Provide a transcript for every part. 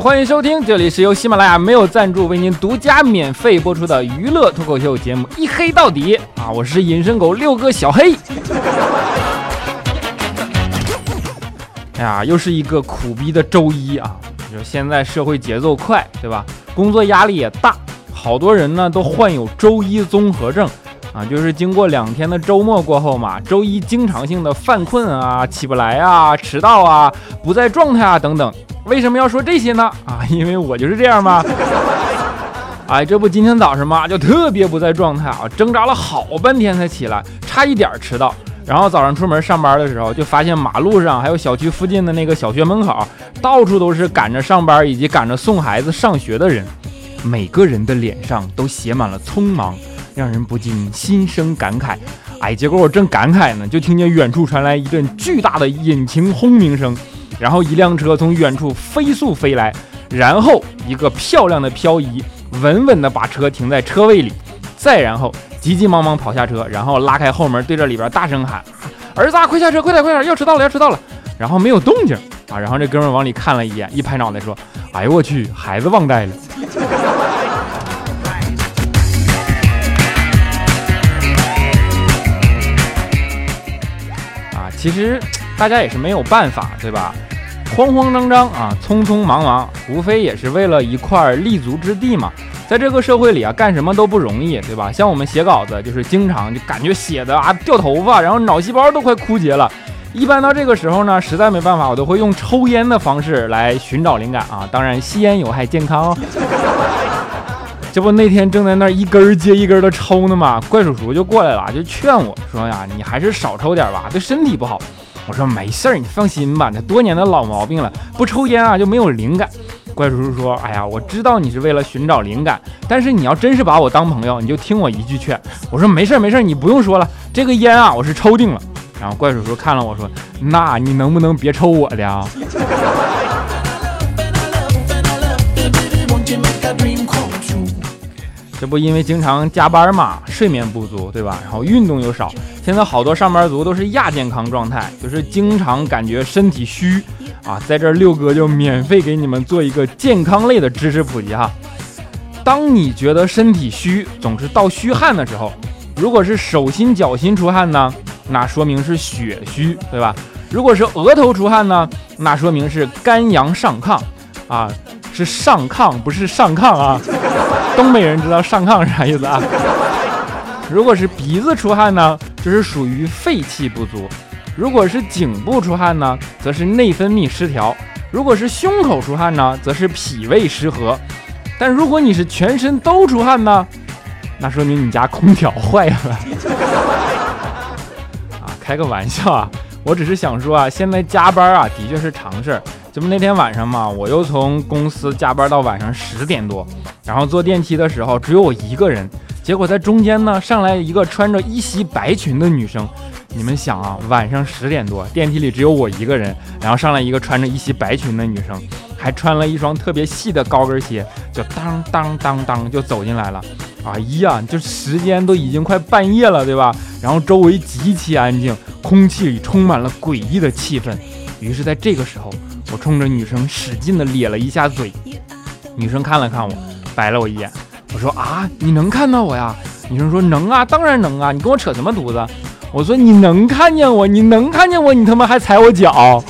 欢迎收听，这里是由喜马拉雅没有赞助为您独家免费播出的娱乐脱口秀节目《一黑到底》啊，我是隐身狗六哥小黑。哎呀，又是一个苦逼的周一啊！就现在社会节奏快，对吧？工作压力也大，好多人呢都患有周一综合症啊，就是经过两天的周末过后嘛，周一经常性的犯困啊、起不来啊、迟到啊、不在状态啊等等。为什么要说这些呢？啊，因为我就是这样嘛。哎，这不今天早上嘛，就特别不在状态啊，挣扎了好半天才起来，差一点迟到。然后早上出门上班的时候，就发现马路上还有小区附近的那个小学门口，到处都是赶着上班以及赶着送孩子上学的人，每个人的脸上都写满了匆忙，让人不禁心生感慨。哎，结果我正感慨呢，就听见远处传来一阵巨大的引擎轰鸣声。然后一辆车从远处飞速飞来，然后一个漂亮的漂移稳稳地把车停在车位里，再然后急急忙忙跑下车，然后拉开后门，对着里边大声喊：“儿子，快下车，快点，快点，要迟到了，要迟到了！”然后没有动静啊，然后这哥们往里看了一眼，一拍脑袋说：“哎呦我去，孩子忘带了。”其实大家也是没有办法，对吧？慌慌张张啊，匆匆忙忙，无非也是为了一块立足之地嘛。在这个社会里啊，干什么都不容易，对吧？像我们写稿子，就是经常就感觉写的啊掉头发，然后脑细胞都快枯竭了。一般到这个时候呢，实在没办法，我都会用抽烟的方式来寻找灵感啊。当然，吸烟有害健康哦。这不那天正在那一根接一根的抽呢嘛，怪叔叔就过来了，就劝我说呀：“你还是少抽点吧，对身体不好。”我说没事儿，你放心吧，这多年的老毛病了，不抽烟啊就没有灵感。怪叔叔说：“哎呀，我知道你是为了寻找灵感，但是你要真是把我当朋友，你就听我一句劝。”我说没事儿没事儿，你不用说了，这个烟啊我是抽定了。然后怪叔叔看了我说：“那你能不能别抽我的啊？”这不因为经常加班嘛，睡眠不足，对吧？然后运动又少，现在好多上班族都是亚健康状态，就是经常感觉身体虚啊。在这六哥就免费给你们做一个健康类的知识普及哈。当你觉得身体虚，总是盗虚汗的时候，如果是手心脚心出汗呢，那说明是血虚，对吧？如果是额头出汗呢，那说明是肝阳上亢啊，是上亢不是上亢啊。东北人知道上炕是啥意思啊？如果是鼻子出汗呢，就是属于肺气不足；如果是颈部出汗呢，则是内分泌失调；如果是胸口出汗呢，则是脾胃失和。但如果你是全身都出汗呢，那说明你家空调坏了。啊，开个玩笑啊！我只是想说啊，现在加班啊，的确是常事儿。这不那天晚上嘛，我又从公司加班到晚上十点多，然后坐电梯的时候只有我一个人，结果在中间呢上来一个穿着一袭白裙的女生。你们想啊，晚上十点多，电梯里只有我一个人，然后上来一个穿着一袭白裙的女生，还穿了一双特别细的高跟鞋，就当当当当就走进来了。哎呀，就时间都已经快半夜了，对吧？然后周围极其安静，空气里充满了诡异的气氛。于是，在这个时候。我冲着女生使劲的咧了一下嘴，女生看了看我，白了我一眼。我说啊，你能看到我呀？女生说能啊，当然能啊，你跟我扯什么犊子？我说你能看见我，你能看见我，你他妈还踩我脚。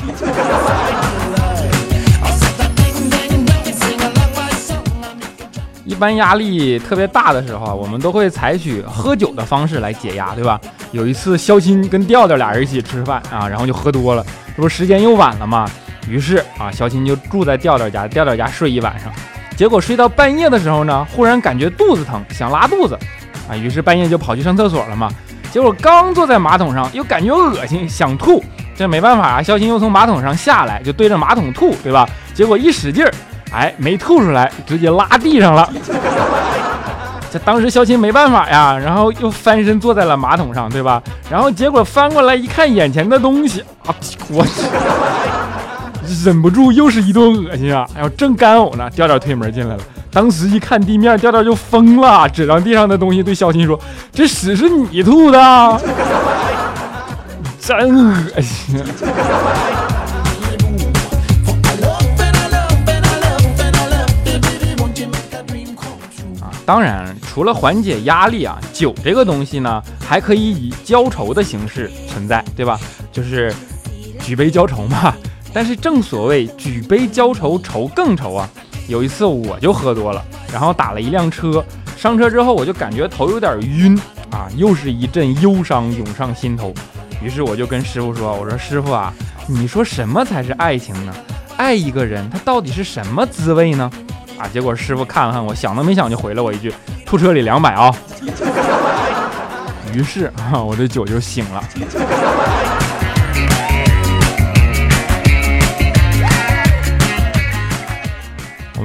一般压力特别大的时候啊，我们都会采取喝酒的方式来解压，对吧？有一次，肖鑫跟调调俩人一起吃饭啊，然后就喝多了，这不时间又晚了吗？于是啊，小琴就住在调调家，调调家睡一晚上。结果睡到半夜的时候呢，忽然感觉肚子疼，想拉肚子，啊，于是半夜就跑去上厕所了嘛。结果刚坐在马桶上，又感觉恶心，想吐。这没办法啊，肖琴又从马桶上下来，就对着马桶吐，对吧？结果一使劲儿，哎，没吐出来，直接拉地上了。这当时肖琴没办法呀，然后又翻身坐在了马桶上，对吧？然后结果翻过来一看，眼前的东西啊，我去。忍不住又是一顿恶心啊，哎呦，正干呕呢，调调推门进来了，当时一看地面，调调就疯了，指着地上的东西对肖青说。这屎是你吐的？真恶心。啊，当然除了缓解压力啊，酒这个东西呢，还可以以浇愁的形式存在，对吧？就是举杯浇愁嘛。但是正所谓举杯浇愁，愁更愁啊。有一次我就喝多了，然后打了一辆车，上车之后我就感觉头有点晕啊，又是一阵忧伤涌上心头。于是我就跟师傅说：“我说师傅啊，你说什么才是爱情呢？爱一个人，他到底是什么滋味呢？”啊，结果师傅看了看我，想都没想就回了我一句：“吐车里两百啊。”于是啊，我的酒就醒了。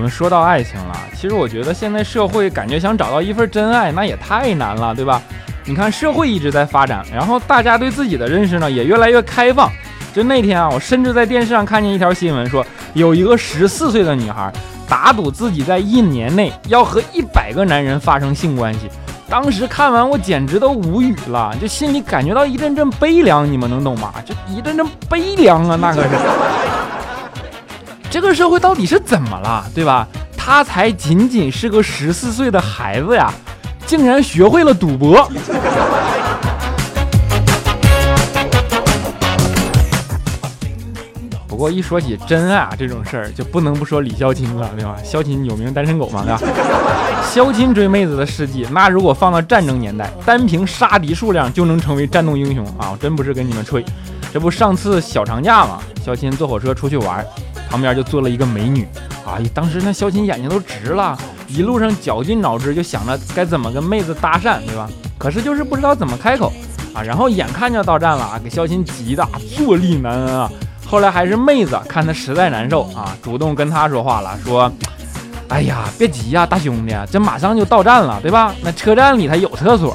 说到爱情了，其实我觉得现在社会感觉想找到一份真爱，那也太难了，对吧？你看社会一直在发展，然后大家对自己的认识呢也越来越开放。就那天啊，我甚至在电视上看见一条新闻，说有一个十四岁的女孩打赌自己在一年内要和一百个男人发生性关系。当时看完我简直都无语了，就心里感觉到一阵阵悲凉，你们能懂吗？就一阵阵悲凉啊，那可是。这个社会到底是怎么了，对吧？他才仅仅是个十四岁的孩子呀，竟然学会了赌博。不过一说起真爱啊这种事儿，就不能不说李潇钦了，对吧？潇钦有名单身狗嘛，对吧？潇钦追妹子的事迹，那如果放到战争年代，单凭杀敌数量就能成为战斗英雄啊！我真不是跟你们吹，这不上次小长假嘛，潇钦坐火车出去玩。旁边就坐了一个美女，啊，当时那肖琴眼睛都直了，一路上绞尽脑汁就想着该怎么跟妹子搭讪，对吧？可是就是不知道怎么开口啊。然后眼看就要到站了啊，给肖琴急的坐立难安啊。后来还是妹子看他实在难受啊，主动跟他说话了，说：“哎呀，别急呀，大兄弟，这马上就到站了，对吧？那车站里他有厕所。”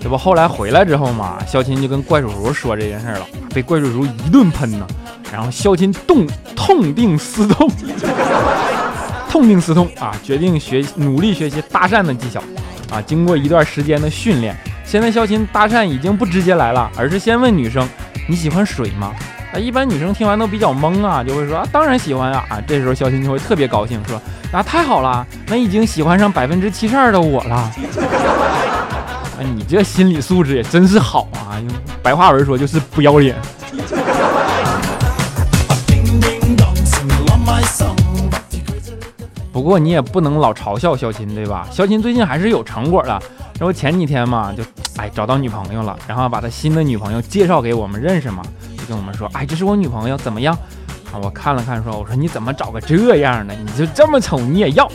这不后来回来之后嘛，萧琴就跟怪叔叔说这件事了，被怪叔叔一顿喷呢。然后萧琴痛痛定思痛，痛定思痛啊，决定学努力学习搭讪的技巧啊。经过一段时间的训练，现在萧琴搭讪已经不直接来了，而是先问女生你喜欢水吗？啊，一般女生听完都比较懵啊，就会说啊当然喜欢啊。啊，这时候萧琴就会特别高兴，说啊太好了，那已经喜欢上百分之七十二的我了。啊，你这心理素质也真是好啊，用白话文说就是不要脸。不过你也不能老嘲笑肖琴，对吧？肖琴最近还是有成果的。然后前几天嘛，就哎找到女朋友了，然后把他新的女朋友介绍给我们认识嘛，就跟我们说，哎，这是我女朋友，怎么样？啊，我看了看，说，我说你怎么找个这样的？你就这么丑你也要？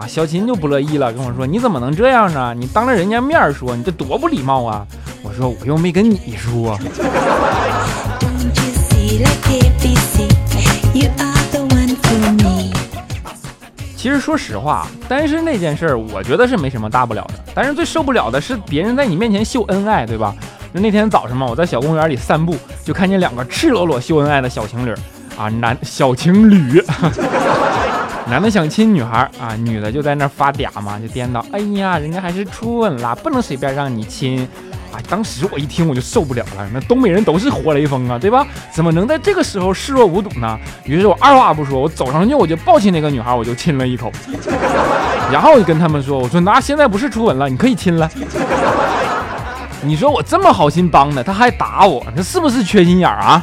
啊，肖琴就不乐意了，跟我说，你怎么能这样呢？你当着人家面说，你这多不礼貌啊！我说我又没跟你说。其实说实话，单身那件事儿，我觉得是没什么大不了的。但是最受不了的是别人在你面前秀恩爱，对吧？那那天早上嘛，我在小公园里散步，就看见两个赤裸裸秀恩爱的小情侣啊，男小情侣，男的想亲女孩啊，女的就在那发嗲嘛，就颠倒，哎呀，人家还是初吻啦，不能随便让你亲。哎，当时我一听我就受不了了，那东北人都是活雷锋啊，对吧？怎么能在这个时候视若无睹呢？于是我二话不说，我走上去我就抱起那个女孩，我就亲了一口，然后我就跟他们说：“我说那现在不是初吻了，你可以亲了。” 你说我这么好心帮的，他还打我，这是不是缺心眼啊？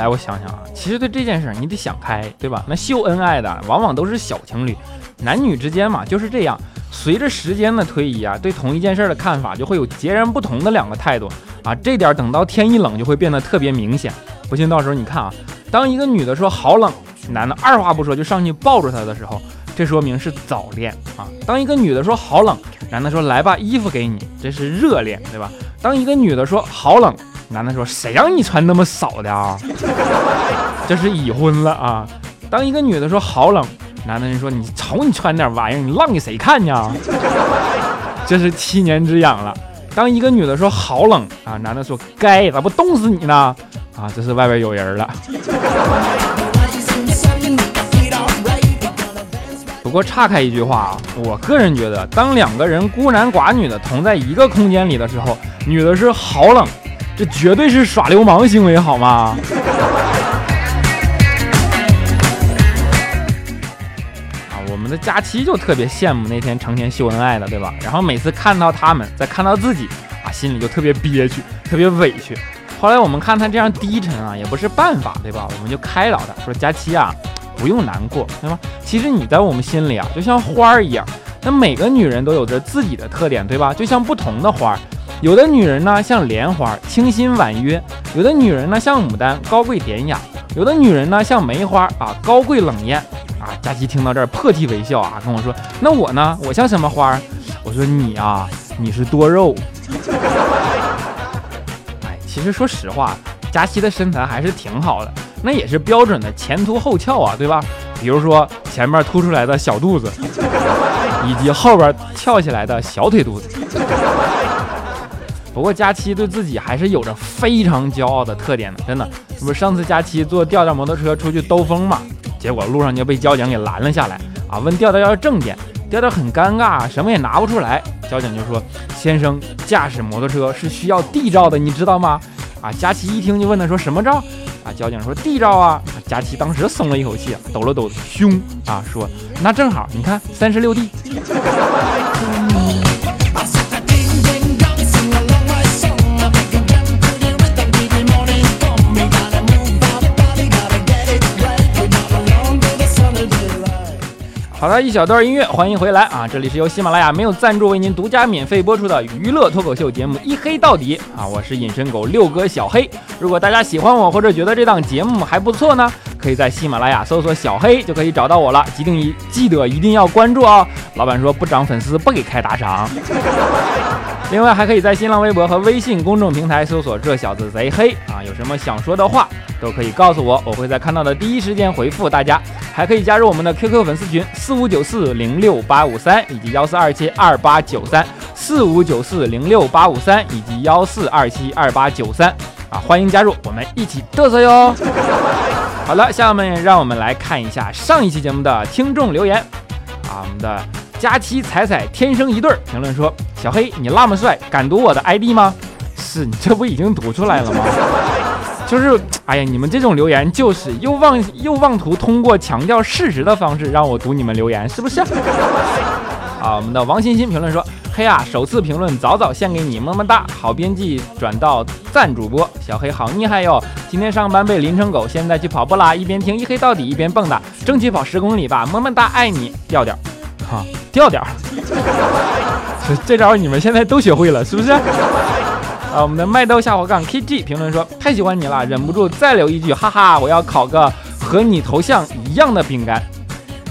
来我想想啊，其实对这件事儿你得想开，对吧？那秀恩爱的往往都是小情侣，男女之间嘛就是这样。随着时间的推移啊，对同一件事儿的看法就会有截然不同的两个态度啊。这点等到天一冷就会变得特别明显。不信到时候你看啊，当一个女的说好冷，男的二话不说就上去抱住她的时候，这说明是早恋啊。当一个女的说好冷，男的说来吧，衣服给你，这是热恋，对吧？当一个女的说好冷。男的说：“谁让你穿那么少的啊？这是已婚了啊！”当一个女的说“好冷”，男的人说：“你瞅你穿点玩意儿，你浪给谁看呢？” 这是七年之痒了。当一个女的说“好冷”啊，男的说：“该咋不冻死你呢？”啊，这是外边有人了。不过岔开一句话啊，我个人觉得，当两个人孤男寡女的同在一个空间里的时候，女的是好冷。这绝对是耍流氓行为，好吗？啊，我们的佳期就特别羡慕那天成天秀恩爱的，对吧？然后每次看到他们，再看到自己，啊，心里就特别憋屈，特别委屈。后来我们看他这样低沉啊，也不是办法，对吧？我们就开导他说：“佳期啊，不用难过，对吧？其实你在我们心里啊，就像花儿一样。那每个女人都有着自己的特点，对吧？就像不同的花儿。”有的女人呢像莲花，清新婉约；有的女人呢像牡丹，高贵典雅；有的女人呢像梅花啊，高贵冷艳。啊，佳琪听到这儿破涕为笑啊，跟我说：“那我呢？我像什么花？”我说：“你啊，你是多肉。”哎，其实说实话，佳琪的身材还是挺好的，那也是标准的前凸后翘啊，对吧？比如说前面凸出来的小肚子，以及后边翘起来的小腿肚子。不过佳期对自己还是有着非常骄傲的特点的，真的。这不上次佳期坐调调摩托车出去兜风嘛，结果路上就被交警给拦了下来啊，问调调要证件，调调很尴尬，什么也拿不出来。交警就说：“先生，驾驶摩托车是需要 D 照的，你知道吗？”啊，佳期一听就问他说：“什么照？”啊，交警说：“：“D 照啊。”佳期当时松了一口气，抖了抖胸啊，说：“那正好，你看三十六 D。”好的，一小段音乐，欢迎回来啊！这里是由喜马拉雅没有赞助为您独家免费播出的娱乐脱口秀节目《一黑到底》啊！我是隐身狗六哥小黑。如果大家喜欢我或者觉得这档节目还不错呢，可以在喜马拉雅搜索小黑就可以找到我了。一定一记得一定要关注哦！老板说不涨粉丝不给开打赏。另外还可以在新浪微博和微信公众平台搜索“这小子贼黑”啊，有什么想说的话都可以告诉我，我会在看到的第一时间回复大家。还可以加入我们的 QQ 粉丝群四五九四零六八五三以及幺四二七二八九三四五九四零六八五三以及幺四二七二八九三啊，欢迎加入，我们一起嘚瑟哟。好了，下面让我们来看一下上一期节目的听众留言啊，我们的。佳期彩彩天生一对儿评论说：“小黑，你那么帅，敢读我的 ID 吗？”是你这不已经读出来了吗？就是，哎呀，你们这种留言就是又妄又妄图通过强调事实的方式让我读你们留言，是不是？啊，我们的王欣欣评论说：“黑啊，首次评论早早献给你，么么哒！好编辑转到赞主播，小黑好厉害哟！今天上班被淋成狗，现在去跑步啦，一边听一黑到底一边蹦跶，争取跑十公里吧，么么哒，爱你，调调。”哈，调调，这这招你们现在都学会了是不是？啊，我们的麦兜下滑杠 KG 评论说太喜欢你了，忍不住再留一句，哈哈，我要烤个和你头像一样的饼干。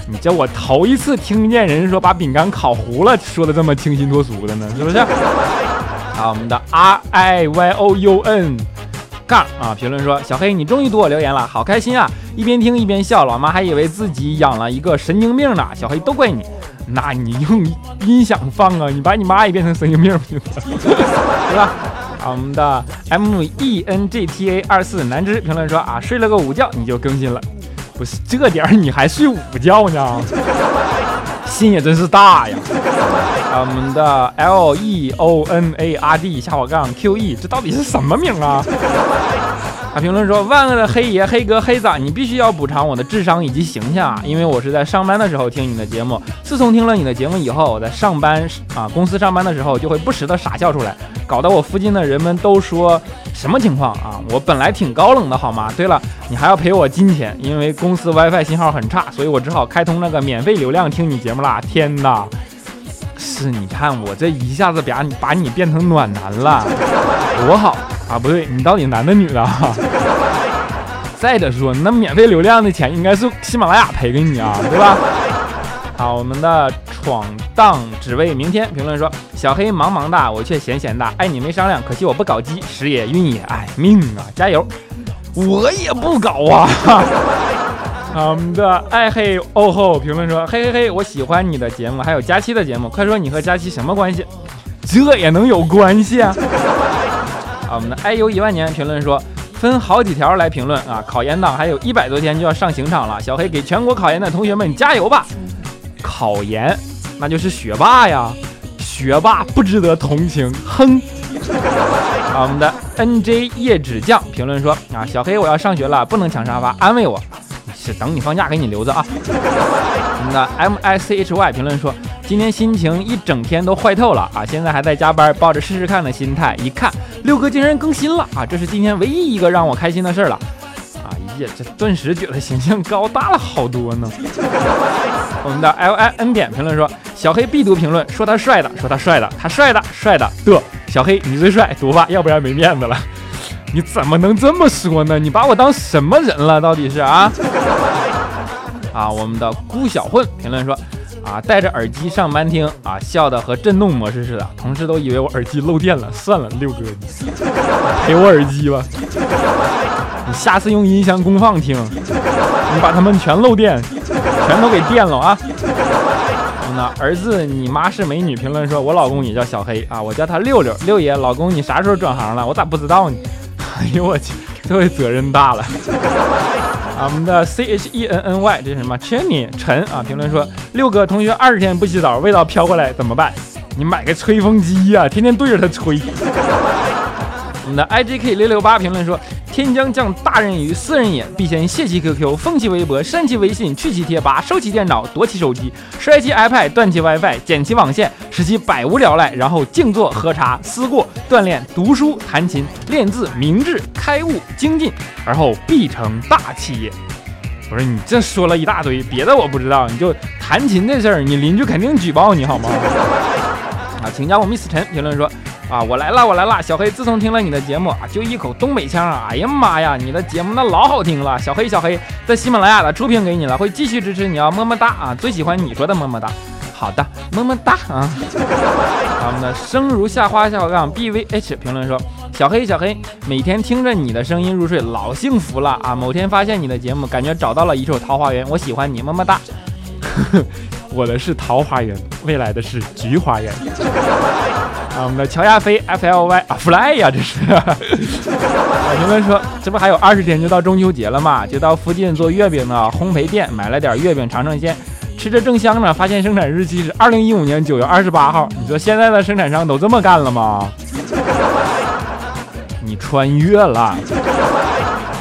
你这我头一次听见人说把饼干烤糊了，说的这么清新脱俗的呢，是不是？啊，我们的 R I Y O U N 杠啊，评论说小黑你终于读我留言了，好开心啊！一边听一边笑，老妈还以为自己养了一个神经病呢。小黑都怪你。那你用音响放啊，你把你妈也变成神经病不行对吧？我们的 M E N G T A 二四南芝评论说啊，睡了个午觉你就更新了，不是这点儿你还睡午觉呢？心也真是大呀！啊我们的 L E O N A R D 下滑杠 Q E 这到底是什么名啊？他评论说：“万恶的黑爷、黑哥、黑子，你必须要补偿我的智商以及形象啊！因为我是在上班的时候听你的节目，自从听了你的节目以后，我在上班啊公司上班的时候就会不时的傻笑出来，搞得我附近的人们都说什么情况啊？我本来挺高冷的好吗？对了，你还要赔我金钱，因为公司 WiFi 信号很差，所以我只好开通那个免费流量听你节目啦！天哪，是你看我这一下子把你把你变成暖男了，多好！”啊，不对，你到底男的女的？再者说，那免费流量的钱应该是喜马拉雅赔给你啊，对吧？好，我们的闯荡只为明天评论说：小黑忙忙的，我却闲闲的，爱你没商量，可惜我不搞基，时也运也，哎命啊，加油！我也不搞啊。我们的爱黑哦吼评论说：嘿嘿嘿，我喜欢你的节目，还有佳期的节目，快说你和佳期什么关系？这也能有关系啊？啊，我们的爱优一万年评论说，分好几条来评论啊！考研党还有一百多天就要上刑场了，小黑给全国考研的同学们加油吧！考研那就是学霸呀，学霸不值得同情，哼。啊，我们的 N J 叶纸匠评论说啊，小黑我要上学了，不能抢沙发，安慰我，是等你放假给你留着啊。我们的 M I C H Y 评论说，今天心情一整天都坏透了啊，现在还在加班，抱着试试看的心态，一看六哥竟然更新了啊，这是今天唯一一个让我开心的事儿了。啊，呀，这顿时觉得形象高大了好多呢。我们的 L I N 点评论说，小黑必读评论，说他帅的，说他帅的，他帅的，帅的的。小黑，你最帅，读吧，要不然没面子了。你怎么能这么说呢？你把我当什么人了？到底是啊？啊，我们的孤小混评论说，啊，戴着耳机上班听，啊，笑的和震动模式似的，同事都以为我耳机漏电了。算了，六哥，赔我耳机吧。你下次用音箱功放听，你把他们全漏电，全都给电了啊。那儿子，你妈是美女。评论说，我老公也叫小黑啊，我叫他六六六爷。老公，你啥时候转行了？我咋不知道呢？哎呦我去，这回责任大了。我们的 C H E N N Y 这是什么？Chenny 陈啊，评论说，六哥同学二十天不洗澡，味道飘过来怎么办？你买个吹风机呀，天天对着它吹。我们的 I G K 六六八评论说。天将降大任于斯人也，必先卸其 QQ，封其微博，删其微信，去其贴吧，收其电脑，夺其手机，摔其 iPad，断其 WiFi，剪其网线，使其百无聊赖，然后静坐喝茶，思过，锻炼，读书，弹琴，练字，明智，开悟，精进，而后必成大器也。不是你这说了一大堆，别的我不知道，你就弹琴这事儿，你邻居肯定举报你好吗？啊，请加我 Miss 陈评论说。啊，我来了，我来了，小黑。自从听了你的节目啊，就一口东北腔啊，哎呀妈呀，你的节目那老好听了。小黑，小黑，在喜马拉雅的出品给你了，会继续支持你啊，么么哒啊，最喜欢你说的么么哒。好的，么么哒啊。我们的生如夏花下杠 B V H 评论说，小黑，小黑，每天听着你的声音入睡，老幸福了啊。某天发现你的节目，感觉找到了一处桃花源，我喜欢你，么么哒。我的是桃花源，未来的是菊花园。啊，我们的乔亚飞 F L Y 啊，Fly 呀，这是。评论说，这不还有二十天就到中秋节了嘛？就到附近做月饼的烘焙店买了点月饼尝尝鲜，吃着正香呢，发现生产日期是二零一五年九月二十八号。你说现在的生产商都这么干了吗？你穿越了。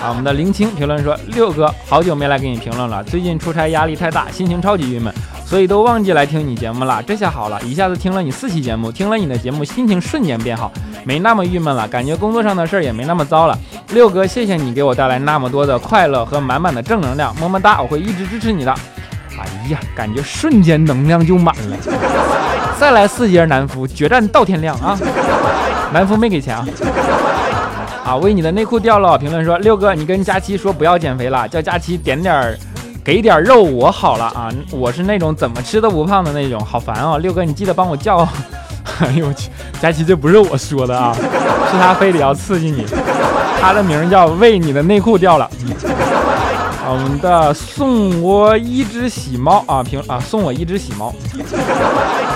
啊，我们的林青评论说，六哥好久没来给你评论了，最近出差压力太大，心情超级郁闷。所以都忘记来听你节目了，这下好了，一下子听了你四期节目，听了你的节目，心情瞬间变好，没那么郁闷了，感觉工作上的事儿也没那么糟了。六哥，谢谢你给我带来那么多的快乐和满满的正能量，么么哒，我会一直支持你的。哎呀，感觉瞬间能量就满了。再来四节南孚，决战到天亮啊！南孚没给钱啊。啊，为你的内裤掉了，评论说六哥，你跟佳期说不要减肥了，叫佳期点点儿。给点肉我好了啊！我是那种怎么吃都不胖的那种，好烦哦！六哥，你记得帮我叫。哎呦我去，佳琪，这不是我说的啊，是他非得要刺激你。他的名叫为你的内裤掉了。我们的送我一只喜猫啊，平啊送我一只喜猫。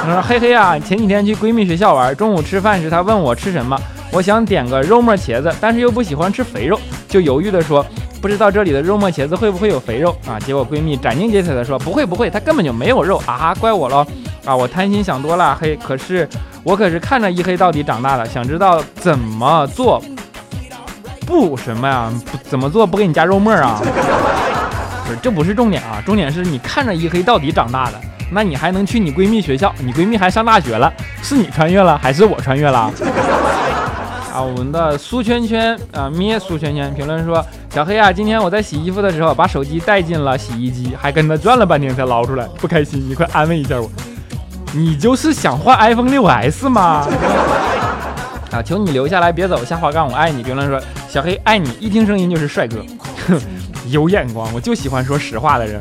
他说嘿嘿啊，前几天去闺蜜学校玩，中午吃饭时她问我吃什么，我想点个肉末茄子，但是又不喜欢吃肥肉，就犹豫的说。不知道这里的肉末茄子会不会有肥肉啊？结果闺蜜斩钉截铁的说不会不会，它根本就没有肉啊！怪我喽啊！我贪心想多了，黑可是我可是看着一黑到底长大的，想知道怎么做不什么呀？怎么做不给你加肉末啊？这不是重点啊，重点是你看着一黑到底长大的，那你还能去你闺蜜学校？你闺蜜还上大学了，是你穿越了还是我穿越了？啊，我们的苏圈圈啊，咩苏圈圈评论说：“小黑啊，今天我在洗衣服的时候把手机带进了洗衣机，还跟他转了半天才捞出来，不开心，你快安慰一下我。你就是想换 iPhone 六 S 吗？啊，求你留下来别走，下滑杠我爱你。评论说：小黑爱你，一听声音就是帅哥，有眼光，我就喜欢说实话的人。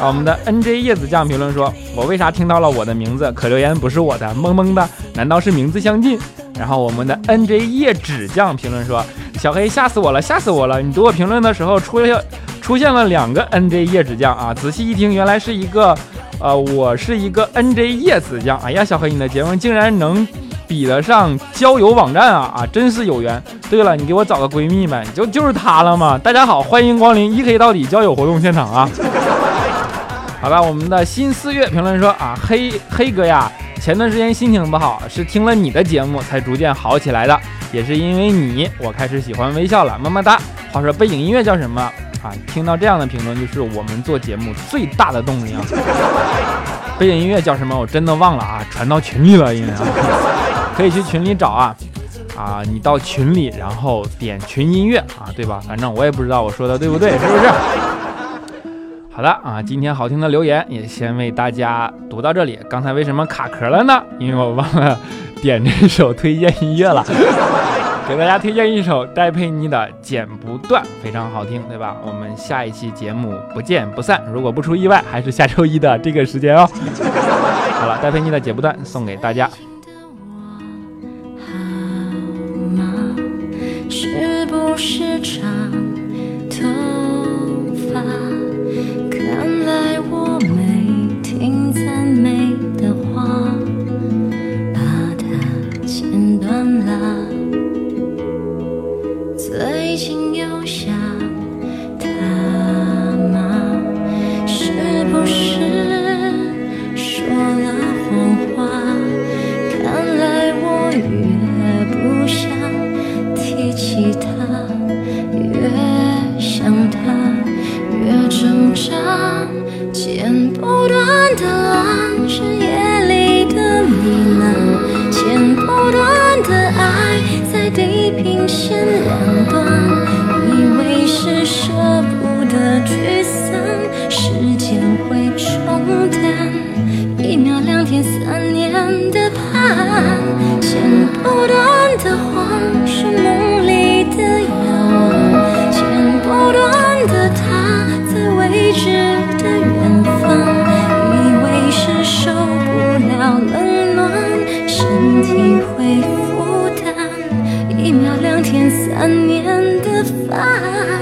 啊，我们的 NJ 叶子酱评论说：我为啥听到了我的名字，可留言不是我的，萌萌的，难道是名字相近？然后我们的 N J 叶纸匠评论说：“小黑吓死我了，吓死我了！你读我评论的时候出了出现了两个 N J 叶纸酱啊！仔细一听，原来是一个，呃，我是一个 N J 叶子酱。哎呀，小黑，你的节目竟然能比得上交友网站啊！啊，真是有缘。对了，你给我找个闺蜜呗，就就是她了嘛！大家好，欢迎光临一黑到底交友活动现场啊！好了，我们的新四月评论说啊，黑黑哥呀。”前段时间心情不好，是听了你的节目才逐渐好起来的，也是因为你，我开始喜欢微笑了，么么哒。话说背景音乐叫什么啊？听到这样的评论，就是我们做节目最大的动力啊。背景音乐叫什么？我真的忘了啊，传到群里了，因为啊，可以去群里找啊。啊，你到群里，然后点群音乐啊，对吧？反正我也不知道我说的对不对，是不是？好的啊，今天好听的留言也先为大家读到这里。刚才为什么卡壳了呢？因为我忘了点这首推荐音乐了。给大家推荐一首戴佩妮的《剪不断》，非常好听，对吧？我们下一期节目不见不散。如果不出意外，还是下周一的这个时间哦。好了，戴佩妮的《剪不断》送给大家。不是茶缠绵的发